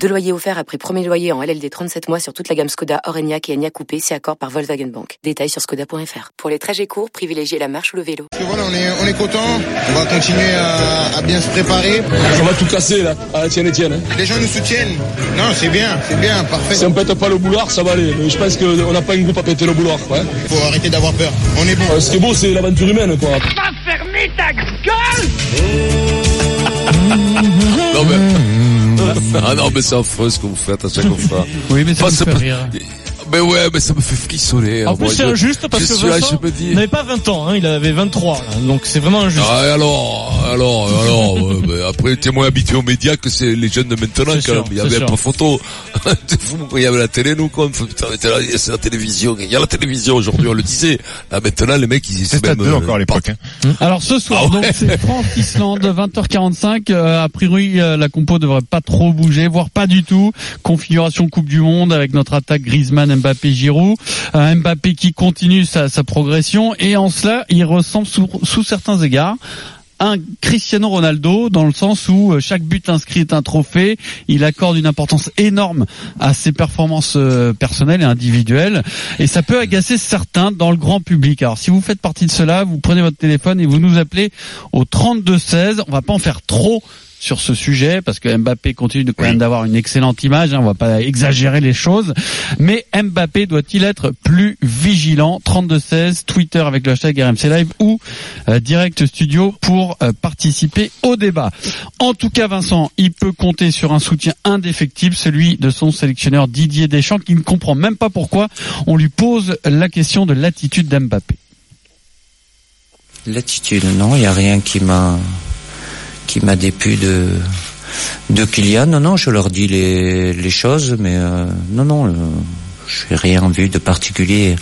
Deux loyers offerts après premier loyer en LLD 37 mois sur toute la gamme Skoda, Orenia et Enya Coupé, c'est accord par Volkswagen Bank. Détails sur skoda.fr. Pour les trajets courts, privilégiez la marche ou le vélo. Voilà, on est, on est content. On va continuer à, à bien se préparer. On va tout casser là, à la tienne Etienne. Hein. Les gens nous soutiennent. Non, c'est bien, c'est bien, parfait. Si on pète pas le boulard, ça va aller. Je pense qu'on n'a pas un groupe à péter le boulard. Ouais. Faut arrêter d'avoir peur. On est bon. Euh, ce qui est beau, c'est l'aventure humaine, quoi. Va fermer ta gueule Non mais... ah non, mais c'est affreux ce que vous faites à chaque fois. Oui, mais ça Enfin, me fait rire. Mais ouais, mais ça me fait frissonner. En hein, plus, moi, c'est injuste parce je que Vincent n'avait pas 20 ans, hein, il avait 23, là, donc c'est vraiment injuste. Ah, et alors, alors, alors, ouais, ben, après, t'es moins habitué aux médias que c'est les jeunes de maintenant, quand sûr, même. Il y avait sûr. pas photo. C'est fou, il y avait la télé, nous, quoi. Putain, c'est la télévision. Il y a la télévision aujourd'hui, on le disait. Là, maintenant, les mecs, ils sont C'était à même, deux euh, encore à l'époque. hein. Alors ce soir, Ah ouais. donc c'est France-Islande, 20h45. Euh, a priori, euh, la compo devrait pas trop bouger, voire pas du tout. Configuration Coupe du Monde avec notre attaque Griezmann, Mbappé, Giroud. Euh, Mbappé qui continue sa, sa progression et en cela, il ressemble sous, sous certains égards un Cristiano Ronaldo dans le sens où euh, chaque but inscrit est un trophée, il accorde une importance énorme à ses performances euh, personnelles et individuelles et ça peut agacer certains dans le grand public. Alors si vous faites partie de cela, vous prenez votre téléphone et vous nous appelez au 32 16. On va pas en faire trop sur ce sujet parce que Mbappé continue de quand même d'avoir une excellente image, hein, on va pas exagérer les choses, mais Mbappé doit-il être plus vigilant? 32-16, Twitter avec le hashtag RMC Live ou euh, Direct Studio pour euh, participer au débat. En tout cas Vincent, il peut compter sur un soutien indéfectible, celui de son sélectionneur Didier Deschamps qui ne comprend même pas pourquoi on lui pose la question de l'attitude d'Mbappé. L'attitude, non, il n'y a rien qui m'a qui m'a déplu de de Kylian. Non, non, je leur dis les, les choses, mais euh, non, non, euh, je n'ai rien vu de particulier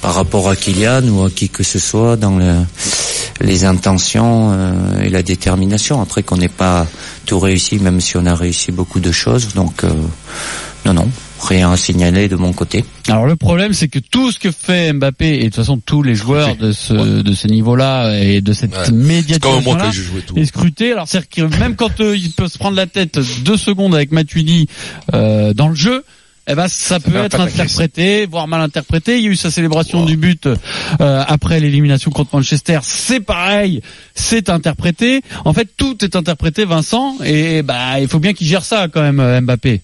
par rapport à Kylian ou à qui que ce soit dans le, les intentions euh, et la détermination. Après qu'on n'ait pas tout réussi, même si on a réussi beaucoup de choses, donc euh, non, non, rien à signaler de mon côté. Alors le problème, c'est que tout ce que fait Mbappé et de toute façon tous les joueurs de ce de ce niveau-là et de cette Ouais. Médiatisation là tout. est scruté. Alors c'est que même quand euh, il peut se prendre la tête deux secondes avec Matuidi euh, dans le jeu. Eh ben, ça peut être interprété, voire mal interprété. Il y a eu sa célébration du but euh, après l'élimination contre Manchester. C'est pareil, c'est interprété. En fait, tout est interprété, Vincent. Et bah, il faut bien qu'il gère ça quand même, euh, Mbappé.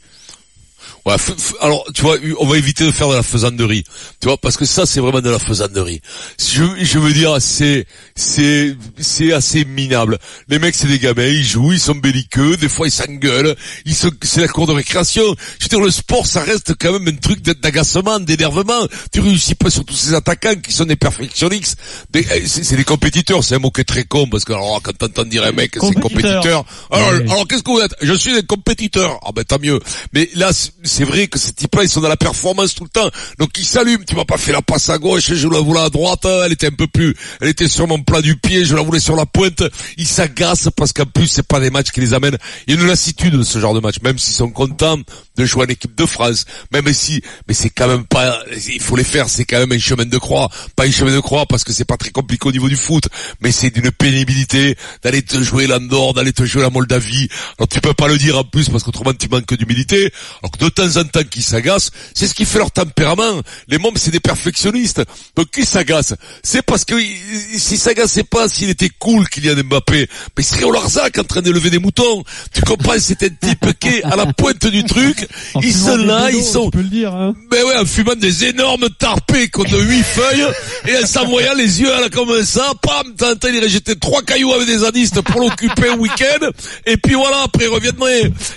Ouais, alors tu vois, on va éviter de faire de la faisanderie, tu vois, parce que ça c'est vraiment de la faisanderie. Je, je veux dire, c'est c'est c'est assez minable. Les mecs c'est des gamins, ils jouent, ils sont belliqueux, des fois ils s'engueulent, ils se, c'est la cour de récréation. Je veux dire, le sport ça reste quand même un truc d'a- d'agacement, d'énervement. Tu réussis pas sur tous ces attaquants qui sont des perfectionnistes. Eh, c'est des compétiteurs, c'est un mot qui est très con parce que alors quand t'entends dire un mec c'est Compétiteur. compétiteur, alors, Oui. alors qu'est-ce que vous êtes? Je suis un compétiteur. Ah ben tant mieux. Mais là, c'est- c'est vrai que ces types-là, ils sont dans la performance tout le temps. Donc ils s'allument. Tu m'as pas fait la passe à gauche, je la voulais à droite. Elle était un peu plus, elle était sur mon plat du pied, je la voulais sur la pointe. Ils s'agacent parce qu'en plus, c'est pas des matchs qui les amènent. Il y a une lassitude de ce genre de match, même s'ils sont contents de jouer en équipe de France. Même si, mais c'est quand même pas, il faut les faire. C'est quand même un chemin de croix, pas un chemin de croix parce que c'est pas très compliqué au niveau du foot, mais c'est d'une pénibilité d'aller te jouer l'Andorre, d'aller te jouer la Moldavie. Alors tu peux pas le dire en plus parce qu'autrement tu manques d'humilité. Alors que de temps en temps qui s'agacent, c'est ce qui fait leur tempérament. Les mômes c'est des perfectionnistes. Donc qui s'agacent C'est parce que il- s'ils s'agaçaient pas, s'il était cool Kylian Mbappé, mais il serait au Larzac en train d'élever des moutons. Tu comprends? C'est un type qui est à la pointe du truc. En Ils sont là, ils sont peux le dire. Hein. mais ouais, en fumant des énormes tarpés de huit feuilles, et en s'envoyant les yeux à la comme ça, pam, t'entends, il jeter trois cailloux avec des zadistes pour l'occuper un week-end, et puis voilà, après, ils reviennent,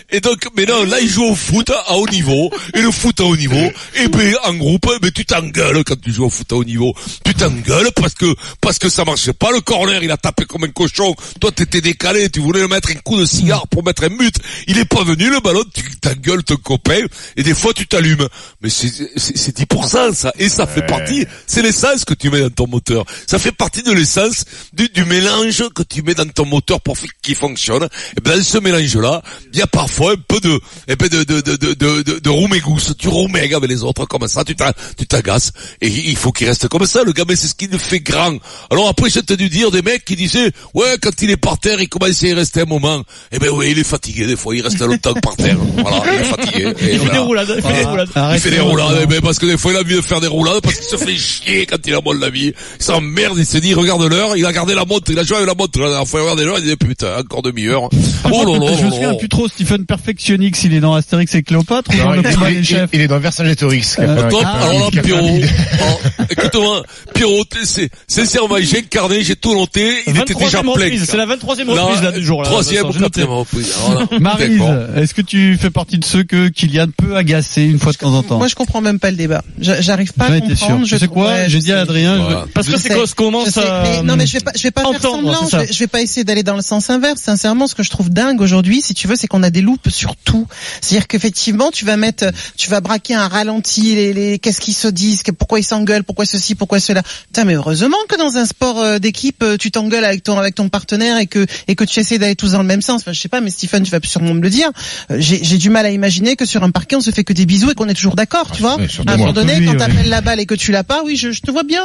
et, et donc, mais non, là, ils jouent au foot, à haut niveau, niveau, et le foot à haut niveau, et ben en groupe, ben tu t'engueules quand tu joues au foot à haut niveau. Tu t'engueules parce que parce que ça marchait pas. Le corner, il a tapé comme un cochon. Toi, t'étais décalé, tu voulais le mettre un coup de cigare pour mettre un but. Il est pas venu, le ballon, tu t'engueules ton copain, et des fois tu t'allumes. Mais c'est c'est c'est 10% ça, et ça fait partie. C'est l'essence que tu mets dans ton moteur. Ça fait partie de l'essence du, du mélange que tu mets dans ton moteur pour qu'il fonctionne. Et ben ce mélange-là, il y a parfois un peu de, eh ben de de de de de, de, de roumégousse. Tu roumègues avec les autres comme ça, tu t'a- tu t'agaces. Et il faut qu'il reste comme ça. Le gamin, c'est ce qui le fait grand. Alors après, j'ai entendu dire des mecs qui disaient, ouais, quand il est par terre, il commence à y rester un moment. Eh ben oui, il est fatigué des fois. Il reste longtemps par terre. Voilà, il est fatigué. Et Il fait voilà. des roulades, il fait des roulades. Il fait des roulades, ben, parce que des fois il a envie de faire des roulades parce qu'il se fait chier quand il a mal la vie. Il s'emmerde, il se dit, regarde l'heure, il a gardé la montre, il a joué avec la montre la dernière fois, il regarde l'heure, il dit, putain, encore demi-heure. Oh là là je me souviens plus trop Stephen Perfectionix, il est dans Astérix et Cléopâtre Non, il, il- il- chefs il est dans Vercingétorix. Euh, alors là, Pierrot, oh, écoute-moi, Pierrot, sincèrement, j'ai incarné, j'ai tout noté, il était déjà 23e plein. c'est la 23e Là, reprise là du jour là. Troisième ou quatrième reprise. D'accord. est-ce que tu fais partie de ceux que Kylian peut agacer une fois de temps en temps? Moi, je comprends même pas le débat. J'a- J'arrive pas à comprendre. Tu sais quoi? J'ai je dit à. Adrien, je-. Parce Je que c'est commence je sais, à... non mais je vais pas je vais pas faire semblant, je vais, je vais pas essayer d'aller dans le sens inverse. Sincèrement, ce que je trouve dingue aujourd'hui, si tu veux, c'est qu'on a des loupes sur tout. C'est-à-dire qu'effectivement, tu vas mettre tu vas braquer un ralenti les, les qu'est-ce qu'ils se disent, que- pourquoi ils s'engueulent, pourquoi ceci, pourquoi cela. Putain, mais heureusement que dans un sport euh, d'équipe, euh, tu t'engueules avec ton avec ton partenaire et que et que tu essaies d'aller tous dans le même sens. Enfin, je sais pas mais Stephen, tu vas sûrement me le dire. Euh, J'ai j'ai du mal à imaginer que sur un parquet, on se fait que des bisous et qu'on est toujours d'accord, tu vois. ouais, surtout À un moment donné, Oui, quand ouais. t'appelles la balle et que tu l'as pas, oui, je, je te vois bien.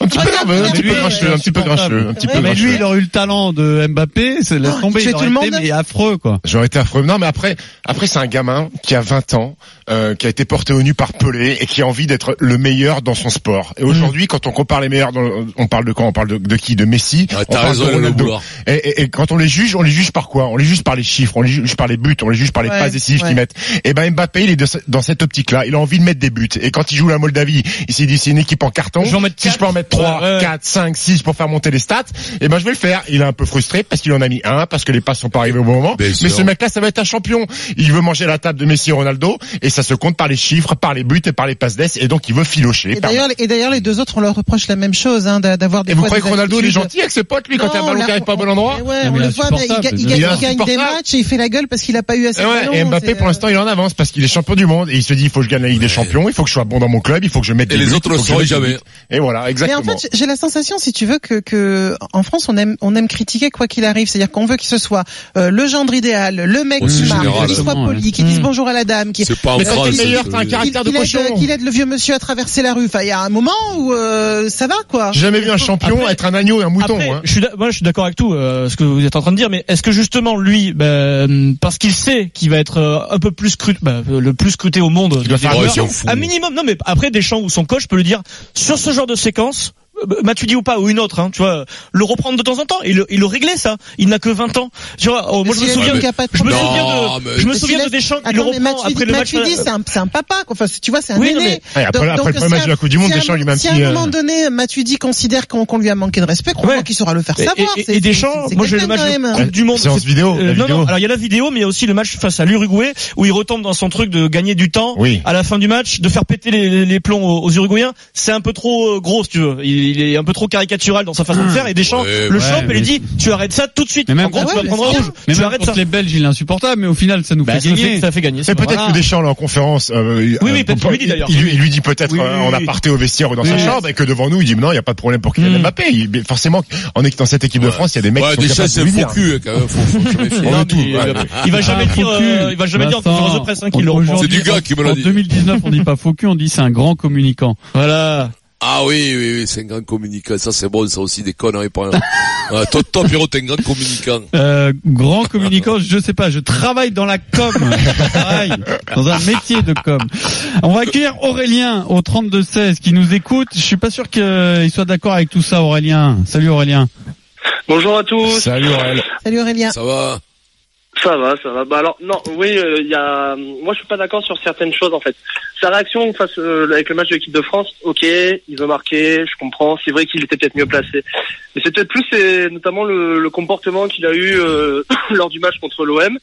Un petit peu un petit peu grincheux, un petit peu grincheux, un petit peu Ouais, mais grincheux. lui, il aurait eu le talent de Mbappé, c'est laisse Oh, tomber, il aurait tout le été monde. mais affreux quoi. J'aurais été affreux. Non, mais après, après c'est un gamin qui a 20 ans, euh, qui a été porté au nu par Pelé et qui a envie d'être le meilleur dans son sport. Et aujourd'hui, quand on compare les meilleurs, dans, on parle de quoi? On parle de, de qui? De Messi? Ouais, on t'as parle raison, de Ronaldo. Et, et- et quand on les juge, on les juge par quoi? On les juge par les chiffres, on les juge par les buts, on les juge par les Ouais, passes décisives ouais. qu'ils mettent. Et ben Mbappé, il est de dans cette optique-là. Il a envie de mettre des buts. Et quand il joue la Moldavie, il s'est dit c'est une équipe en carton. Je en si je peux en mettre 3, Ouais, ouais. 4, 5, 6 pour faire monter les stats, et ben je vais le faire. Il est un peu frustré parce qu'il en a mis un, parce que les passes sont pas arrivées au bon moment. Bien Mais sûr. ce mec-là, ça va être un champion. Il veut manger la table de Messi et Ronaldo, et ça se compte par les chiffres, par les buts et par les passes d'ess, et donc il veut filocher. Et d'ailleurs, et d'ailleurs, les deux autres, on leur reproche la même chose, hein, d'a- d'avoir des. Et vous croyez que Ronaldo, il est gentil avec ses potes, lui, quand il y a un ballon qui arrive pas au bon on- endroit Ouais, on mais le voit, mais il, gagne, des matchs et il fait la gueule parce qu'il a pas eu assez Et, de ouais, ballons, et Mbappé, pour l'instant, il est en avance parce qu'il est champion du monde et il se dit il faut que je gagne la Ligue des Champions, il faut que je sois bon dans mon club, il faut que je mette Et des les buts, autres que je sauraient jamais. Et voilà, Mais exactement. en fait, j'ai la sensation, si tu veux, que, que en France, on aime, on aime critiquer quoi qu'il arrive. C'est-à-dire qu'on veut qu'il se soit euh, le gendre idéal, le mec qui marque, qui soit Exactement, poli, qui dise Mm. bonjour à la dame, qui C'est pas meilleur, t'as un caractère qu'il de qu'il aide, cochon. qu'il aide le vieux monsieur à traverser la rue. Enfin, il y a un moment où euh, ça va, quoi. J'ai jamais vu un champion Après- être un agneau et un mouton. Après, hein. je suis, d'a- moi, je suis d'accord avec tout euh, ce que vous êtes en train de dire, mais est-ce que justement lui, ben, parce qu'il sait qu'il va être euh, un peu plus scruté, le plus scruté au monde, Il doit des faire un minimum. Non, mais après Deschamps ou son coach peut lui dire sur ce genre de séquence. Euh, Matuidi ou pas ou une autre, hein, tu vois, le reprendre de temps en temps et le, et le régler ça. Il n'a que 20 ans. Tu vois, oh, moi je me souviens, dit qu'il y a pas de je me problème. souviens de, je me souviens de Deschamps qui le reprend après le match. Matuidi, c'est un, c'est un papa. Enfin, tu vois, c'est un aîné. après- après le match de la Coupe du Monde, Deschamps, un Si à un euh, moment donné, Matuidi considère qu'on qu'on lui a manqué de respect, Ouais. qu'il saura le faire savoir. et- Deschamps, moi j'ai le match de. Coupe du Monde. Séance c'est- vidéo, euh, non, non, alors il y a la vidéo, mais il y a aussi le match face à l'Uruguay où il retombe dans son truc de gagner du temps Oui. à la fin du match, de faire péter les, les plombs aux, Uruguayens. C'est un peu trop euh, gros, si tu veux. Il, est un peu trop caricatural dans sa façon de faire. Et Deschamps Ouais, le ouais, chope et mais- lui dit tu arrêtes ça tout de suite. Mais même en gros, tu vas prendre mais rouge. Mais tu même arrêtes ça. les Belges, il est insupportable, mais au final, ça nous Bah, fait ça, fait, gagner. ça fait gagner. C'est peut-être Voilà. que Deschamps là, en conférence, euh, Oui, oui, euh, peut-être pour- lui dit, d'ailleurs. il, il lui dit peut-être Oui, oui, euh, en oui. aparté au vestiaire ou dans sa chambre et que devant nous il dit mais non il y a pas de problème pour Kylian Mm. Mbappé. Il- mais forcément en équipe dans cette équipe de France il y a des mecs qui sont capables de lui dire. hein, mais il, va jamais dire, faux euh, cul. il va jamais dire en conférence de presse hein, qu'il le C'est du gars qui me l'a en dit. 2019, on dit pas faux cul, on dit c'est un grand communicant. Voilà. Ah oui, oui, oui, c'est un grand communicant. Ça, c'est bon, ça aussi, des conneries. Pas... toi, toi, Pierrot, t'es un grand communicant. Euh, grand communicant, je sais pas, je travaille dans la com. Je travaille dans un métier de com. On va accueillir Aurélien au 32-16 qui nous écoute. Je suis pas sûr qu'il soit d'accord avec tout ça, Aurélien. Salut Aurélien. Bonjour à tous. Salut Aurel. Salut Aurélien. Ça va? Ça va, ça va. Bah alors non, oui, euh, il y a. Moi, je suis pas d'accord sur certaines choses en fait. Sa réaction face euh, avec le match de l'équipe de France, ok, il veut marquer, je comprends. C'est vrai qu'il était peut-être mieux placé, mais c'est peut-être plus, c'est notamment le, le comportement qu'il a eu euh, lors du match contre l'OM.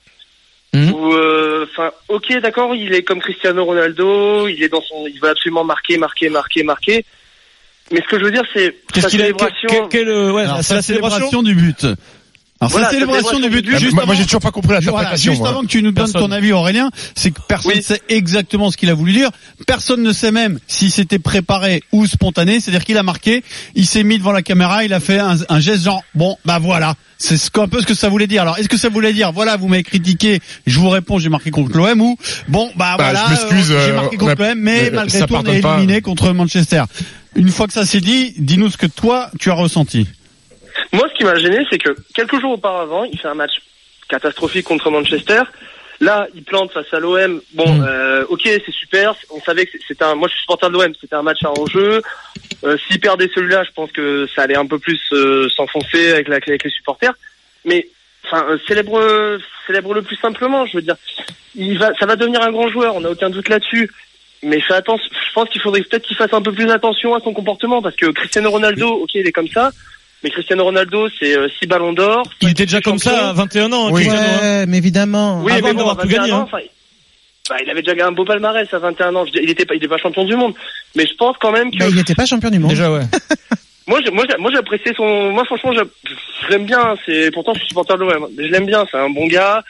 Où, euh, enfin, ok, d'accord, il est comme Cristiano Ronaldo, il est dans son, il veut absolument marquer, marquer, marquer, marquer. Mais ce que je veux dire, c'est Qu'est-ce sa qu'il a célébration. quel- quel, euh, ouais, Alors, la célébration du but. Alors, Voilà, sa célébration du but, célébration du but. juste moi, moi, avant- j'ai toujours pas compris Voilà, juste moi. avant que tu nous donnes Personne. ton avis Aurélien, c'est que personne ne Oui. sait exactement ce qu'il a voulu dire. Personne ne sait même si c'était préparé ou spontané. C'est-à-dire qu'il a marqué, il s'est mis devant la caméra, il a fait un, un geste genre bon bah voilà. C'est ce qu'un peu ce que ça voulait dire. Alors est-ce que ça voulait dire voilà vous m'avez critiqué, je vous réponds j'ai marqué contre l'OM ou bon bah, Bah, voilà euh, j'ai euh, marqué on contre l'OM mais euh, malgré tout on est pas. éliminé contre Manchester. Une fois que ça s'est dit, dis-nous ce que toi tu as ressenti. Moi, ce qui m'a gêné, c'est que quelques jours auparavant, il fait un match catastrophique contre Manchester. Là, il plante face à l'OM. Bon, Mm. euh, ok, c'est super. On savait que c'était un. Moi, je suis supporter de l'OM. C'était un match à enjeu. Euh, S'il perdait celui-là, je pense que ça allait un peu plus euh, s'enfoncer avec, la, avec les supporters. Mais, enfin, euh, célèbre, célèbre le plus simplement. Je veux dire, il va, ça va devenir un grand joueur. On n'a aucun doute là-dessus. Mais fais attention. Je pense qu'il faudrait peut-être qu'il fasse un peu plus attention à son comportement parce que Cristiano Ronaldo, ok, il est comme ça. Mais Cristiano Ronaldo, c'est euh, six ballons d'or. Il était déjà comme ça à 21 ans, hein, Oui. Cristiano, hein. Ouais, mais évidemment. Oui, Avant mais bon, d'avoir tout 21 gagné, ans, hein. bah, il avait déjà gagné un beau palmarès à 21 ans. Je Il était pas, il est pas champion du monde. Mais je pense quand même que Bah, il n'était pas champion du monde. Déjà, ouais. moi, j'ai- moi, j'ai- moi, j'appréciais son. Moi, franchement, je l'aime bien. C'est pourtant, je suis supporter de l'OM. Mais je l'aime bien. C'est un bon gars.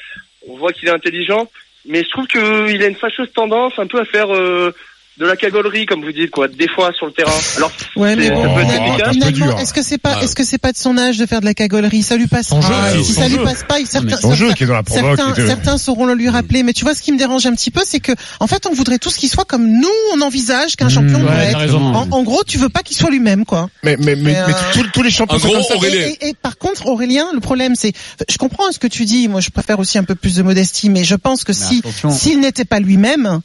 On voit qu'il est intelligent. Mais je trouve qu'il a une fâcheuse tendance un peu à faire euh, de la cagolerie, comme vous dites, quoi, des fois sur le terrain. Alors, Ouais, mais c'est- bon, ça peut être finalement, efficace. finalement, dur. est-ce que c'est pas, Ouais. est-ce que c'est pas de son âge de faire de la cagolerie? Ça lui passe. Son jeu, Ah, si son ça lui passe pas, il- certains, Son jeu qui est dans la provoque. certains, certains sauront le lui rappeler. Mais tu vois, ce qui me dérange un petit peu, c'est que, en fait, on voudrait tous qu'il soit comme nous, on envisage qu'un champion Mmh, doit être. En, en gros, tu veux pas qu'il soit lui-même, quoi. Mais, mais, mais, Mais, mais euh, tous, tous les champions En sont gros, comme ça. Aurélien. Et, et- et par contre, Aurélien, le problème, c'est, je comprends ce que tu dis. Moi, je préfère aussi un peu plus de modestie, mais je pense que si, s'il n'était pas lui-même,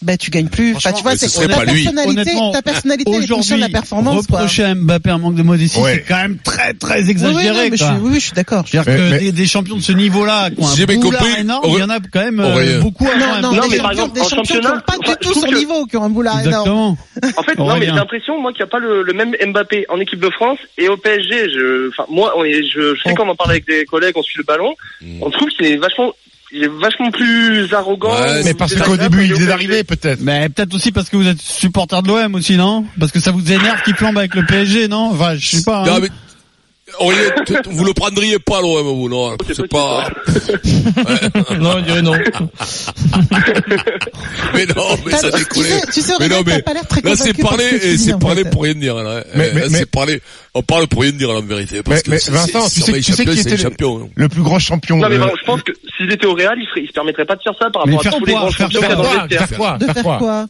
ben tu gagnes plus. Enfin, tu vois, ce c'est serait ta personnalité, ta personnalité, est de la performance. quoi. reprocher à Mbappé un manque de modestie, Ouais. c'est quand même très très Oui, oui, exagéré. non, mais je quoi. oui, oui, je suis d'accord. C'est-à-dire Mais- que mais- des, des champions de ce niveau-là, qui ont Si j'ai un bien boulard compris, énorme, il y en a quand même euh, beaucoup Non, non, non, mais des par champions, exemple, des champions qui n'ont pas du tout son niveau, qui ont un boulard énorme. Exactement. En fait, non, mais j'ai l'impression, moi, qu'il n'y a pas le, même Mbappé en équipe de France et au PSG. Je, enfin, moi, je, sais Oh. qu'on en parle avec des collègues, on suit le ballon. On trouve qu'il est vachement, il est vachement plus arrogant. Ouais, Mais parce qu'au début, il est arrivé, peut-être. Mais peut-être aussi parce que vous êtes supporter de l'OM aussi, non? Parce que ça vous énerve qu'il flambe avec le PSG, non? Enfin, je sais pas. hein. Non, mais, t- vous le prendriez pas l'OM, vous, non? C'est C'est pas... non, on dirait non. Mais non, mais ça déconne. tu sais- tu sais, Mais non, t'as mais pas l'air très là, c'est convaincu par parler, ce que tu et c'est fait. pour rien dire, là. Mais- mais- là, mais- c'est parler, on parle pour rien dire, en vérité. Parce Mais, que mais Vincent, tu sais, tu sais qui champion, était c'est un le, champion. le plus grand champion Non, mais euh, je pense que s'il était au Real, il, ferait, il se permettrait pas de faire ça par rapport à tous les grands Faire champions faire qu'il y a dans quoi le vestiaire. Faire quoi De Faire quoi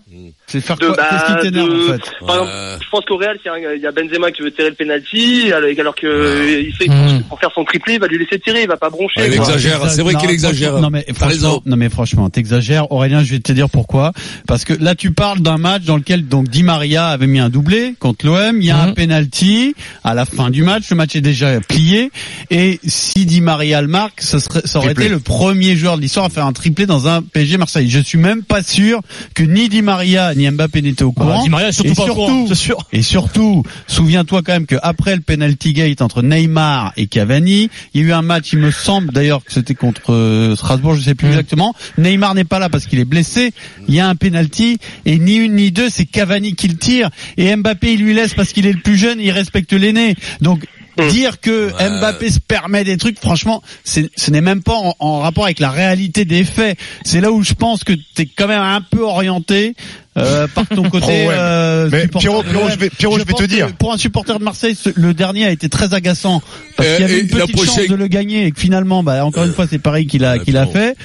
C'est faire De, quoi Qu'est-ce qui t'énerve en fait Par exemple, je pense qu'au Real, il y a- il y a Benzema qui veut tirer le penalty, alors que euh, il sait pour faire son triplé, il va lui laisser tirer, il va pas broncher. Ouais, il exagère, c'est vrai Non, qu'il exagère. Non mais franchement, non mais franchement, t'exagères. Aurélien, je vais te dire pourquoi. Parce que là, tu parles d'un match dans lequel donc Di Maria avait mis un doublé contre l'OM. Il y a un Mhm. penalty à la fin du match. Le match est déjà plié. Et si Di Maria le marque, ça, serait, ça aurait Triplé. été le premier joueur de l'histoire à faire un triplé dans un PSG Marseille. Je suis même pas sûr que ni Di Maria ni Mbappé n'étaient au courant. Ah, Di Maria surtout Et pas au courant, c'est sûr. Et surtout, souviens-toi quand même que après le penalty gate entre Neymar et Cavani, il y a eu un match, il me semble d'ailleurs que c'était contre euh, Strasbourg, je sais plus Mm. exactement. Neymar n'est pas là parce qu'il est blessé. Il y a un penalty et ni une ni deux, c'est Cavani qui le tire et Mbappé il lui laisse parce qu'il est le plus jeune, il respecte l'aîné. Donc dire que Ouais. Mbappé se permet des trucs, franchement, ce n'est même pas en, en rapport avec la réalité des faits. C'est là où je pense que tu es quand même un peu orienté euh, par ton côté. Oh, ouais. euh, Mais Pierrot, Pierrot, je vais- Pierrot, je vais pense te dire. Pour un supporter de Marseille, ce- le dernier a été très agaçant parce qu'il y avait et une petite chance de le gagner et que finalement, bah, encore une fois, c'est pareil qu'il a qu'il a fait.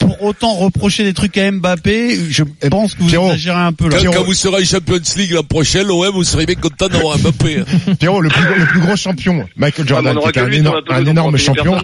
Pour autant reprocher des trucs à Mbappé, je pense que vous Pierrot, exagérez un peu là. Quand, quand vous serez Champions League la prochaine, l'OM, vous serez bien content d'avoir Mbappé. hein. Pierrot, le plus, le plus gros champion, Michael Ah, Jordan, qui était un, énorme, un énorme champion.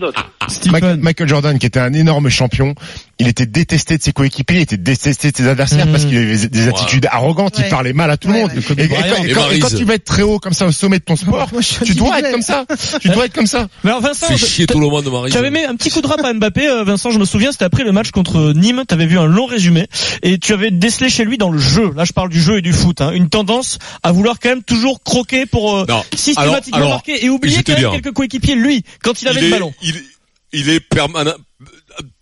Michael, Stephen. Michael Jordan, qui était un énorme champion, il était détesté de ses coéquipiers, il était détesté de ses adversaires Mhm. parce qu'il avait des attitudes arrogantes, il parlait mal à tout le Ouais, monde. ouais. Et, quand, Et et quand- et quand Maryse. tu vas être très haut comme ça au sommet de ton sport, Moi, tu dois être comme ça. Tu dois être comme ça. Mais alors Vincent, chier tout le monde, Marie. Tu avais mis un petit coup de rap à Mbappé, euh, Vincent, je me souviens, c'était après le match contre Nîmes, tu avais vu un long résumé, et tu avais décelé chez lui dans le jeu, là je parle du jeu et du foot, hein, une tendance à vouloir quand même toujours croquer pour euh, Non. systématiquement Alors- alors, marquer et oublier quand même quelques coéquipiers, lui, quand il avait il le est, ballon. il, il est permanent.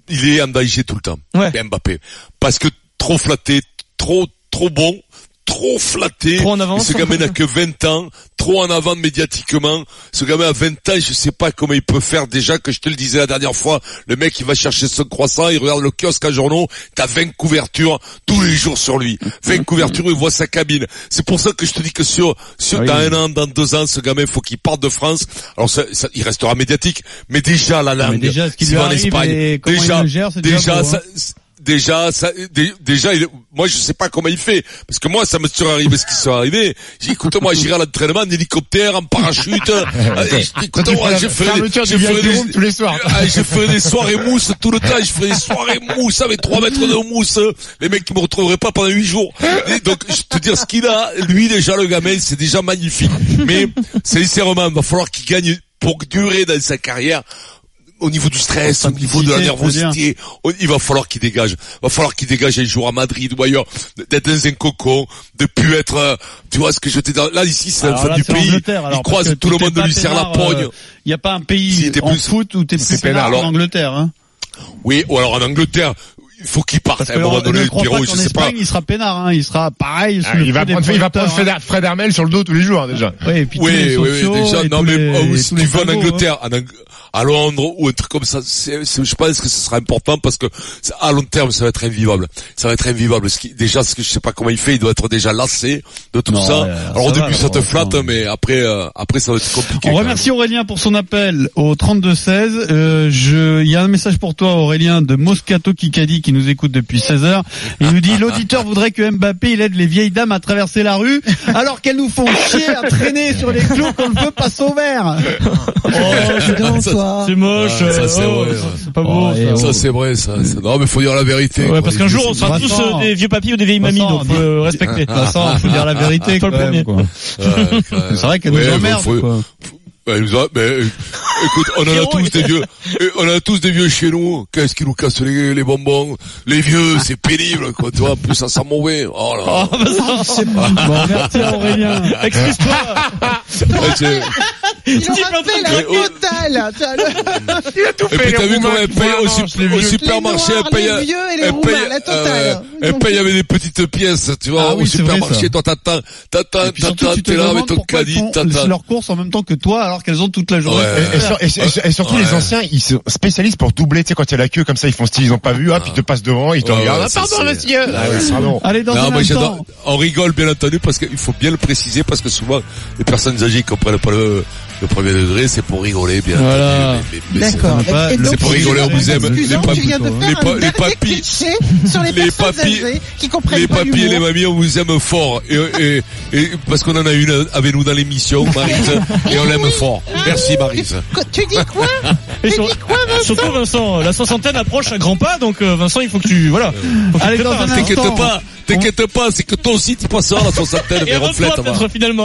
il est en danger tout le temps. Mbappé. Parce que trop flatté, trop, trop bon, trop flatté. Trop en avance. Et ce gamin n'a que 20 ans, trop en avant médiatiquement. Ce gamin a 20 ans, je sais pas comment il peut faire déjà que je te le disais la dernière fois. Le mec, il va chercher son croissant, il regarde le kiosque à journaux, t'as 20 couvertures tous les jours sur lui. 20 couvertures, il voit sa cabine. C'est pour ça que je te dis que sur, sur, Oui. dans un an, dans deux ans, ce gamin, faut qu'il parte de France. Alors ça, ça- il restera médiatique, mais déjà la langue. Mais déjà, ce qui s'il lui va en Espagne, déjà, gère, déjà ça- hein. Déjà, ça, dé- déjà, il- moi je sais pas comment il fait, parce que moi ça me serait arrivé ce qui serait arrivé. J'ai dit, écoute moi j'irai à l'entraînement en hélicoptère, en parachute. Euh, et je ferai, je ferai des, tous les soirs. Je ferai des soirées mousse tout le temps, je ferai des soirées mousse avec 3 mètres de mousse. Les mecs qui me retrouveraient pas pendant 8 jours. Et donc, je te dire ce qu'il a, lui déjà le gamin, c'est déjà magnifique. Mais, sincèrement, il va falloir qu'il gagne pour durer dans sa carrière au niveau du stress, au niveau de la nervosité, il va falloir qu'il dégage. Il va falloir qu'il dégage un jour à Madrid ou ailleurs, d'être dans un cocon, de plus être, euh, tu vois ce que je te dis. Là, ici, c'est la Alors fin du pays. l'Angleterre, Il alors, croise tout le monde pas lui serre la pogne. Il n'y a pas un pays était en plus- foot où t'es plus C'est peinard peinard, en alors. Angleterre. Hein. Oui, ou alors en Angleterre, il faut qu'il parte à un moment alors, donné, Pierrot, pas je sais pas. Espagne, il sera peinard. Hein. Il sera pareil. sous Ah, le il va prendre, il va prendre projecteurs, Fred, Fred Hermel sur le dos tous les jours, déjà. hein. Oui, et puis tous Oui, les oui, sociaux déjà, et non, mais les- oh, si tu vas en hein. À Londres ou un truc comme ça, c'est, c'est- je pense que ce sera important parce que à long terme, ça va être invivable. Ça va être invivable. Ce qui, déjà, ce que je sais pas comment il fait, il doit être déjà lassé de tout Non, ça. ouais, Alors au va, début, ça te flatte, mais après, euh, après, ça va être compliqué. On remercie Aurélien pour son appel au 32-16. Euh, je, il y a un message pour toi, Aurélien, de Moscato Kikadi qui nous écoute depuis 16 heures. Il nous dit, l'auditeur voudrait que Mbappé, il aide les vieilles dames à traverser la rue, alors qu'elles nous font chier à traîner sur les clous qu'on ne peut pas sauver. Oh, donc, toi. C'est moche. Ça, euh, c'est oh, vrai. C'est pas beau. Ça. Ça c'est vrai, ça. Non, mais faut dire la vérité. Ouais, parce qu'un jour on c'est- sera Vincent. tous euh, des vieux papis ou des vieilles mamies, donc faut le respecter. Vincent, faut dire la vérité. Toi le premier. C'est vrai qu'elle nous emmerde. Ben, ben, euh, écoute, on en a tous des vieux, on a tous des vieux chez nous. Qu'est-ce qui nous casse les, les bonbons? Les vieux, c'est pénible, quoi, tu vois. Plus, ça sent mauvais. Oh là là. Oh, Vincent. Bon, merci Aurélien. Excuse-toi. Il aura fait la Mais, oh. totale. Tu vois, le- Et puis t'as vu comment elle paye au, supermarché, noirs, elle paye, les vieux et les elle roumains, paye, la totale. Euh, elle paye avec des petites pièces, tu vois, Ah au oui, c'est vrai, supermarché, ça. toi t'attends, t'attends, Et puis t'attends, t'es là avec ton caddie, font t'attends. leurs courses en même temps que toi, alors qu'elles ont toute la journée. Ouais. Et, et et surtout Ouais. les anciens, ils se spécialisent pour doubler, tu sais, quand il y a la queue comme ça, ils font style, ils ont pas vu, hop, ils te passent devant, ils te Ouais, regardent, ouais, ah, pardon monsieur Ah ouais, pardon. Allez, dans Non, j'adore. On rigole bien entendu parce qu'il faut bien le préciser parce que souvent les personnes âgées qui comprennent pas le, le premier degré, c'est pour rigoler bien Voilà. Mais- mais- mais D'accord. Et c'est pour rigoler, on vous aime. Les papis- de les papis- les, qui comprennent pas papis et les mamies, on vous aime fort. Et, et, et parce qu'on en a une avec nous dans l'émission, Marise, et on l'aime fort. Merci Marise. Tu dis quoi Et Tu sur- dis quoi, Vincent Surtout Vincent, la soixantaine approche à grands pas, donc euh, Vincent, il faut que tu voilà. Faut que Allez. T'inquiète pas, t'inquiète pas, c'est que toi aussi tu passeras à la soixantaine, mais reflète, finalement.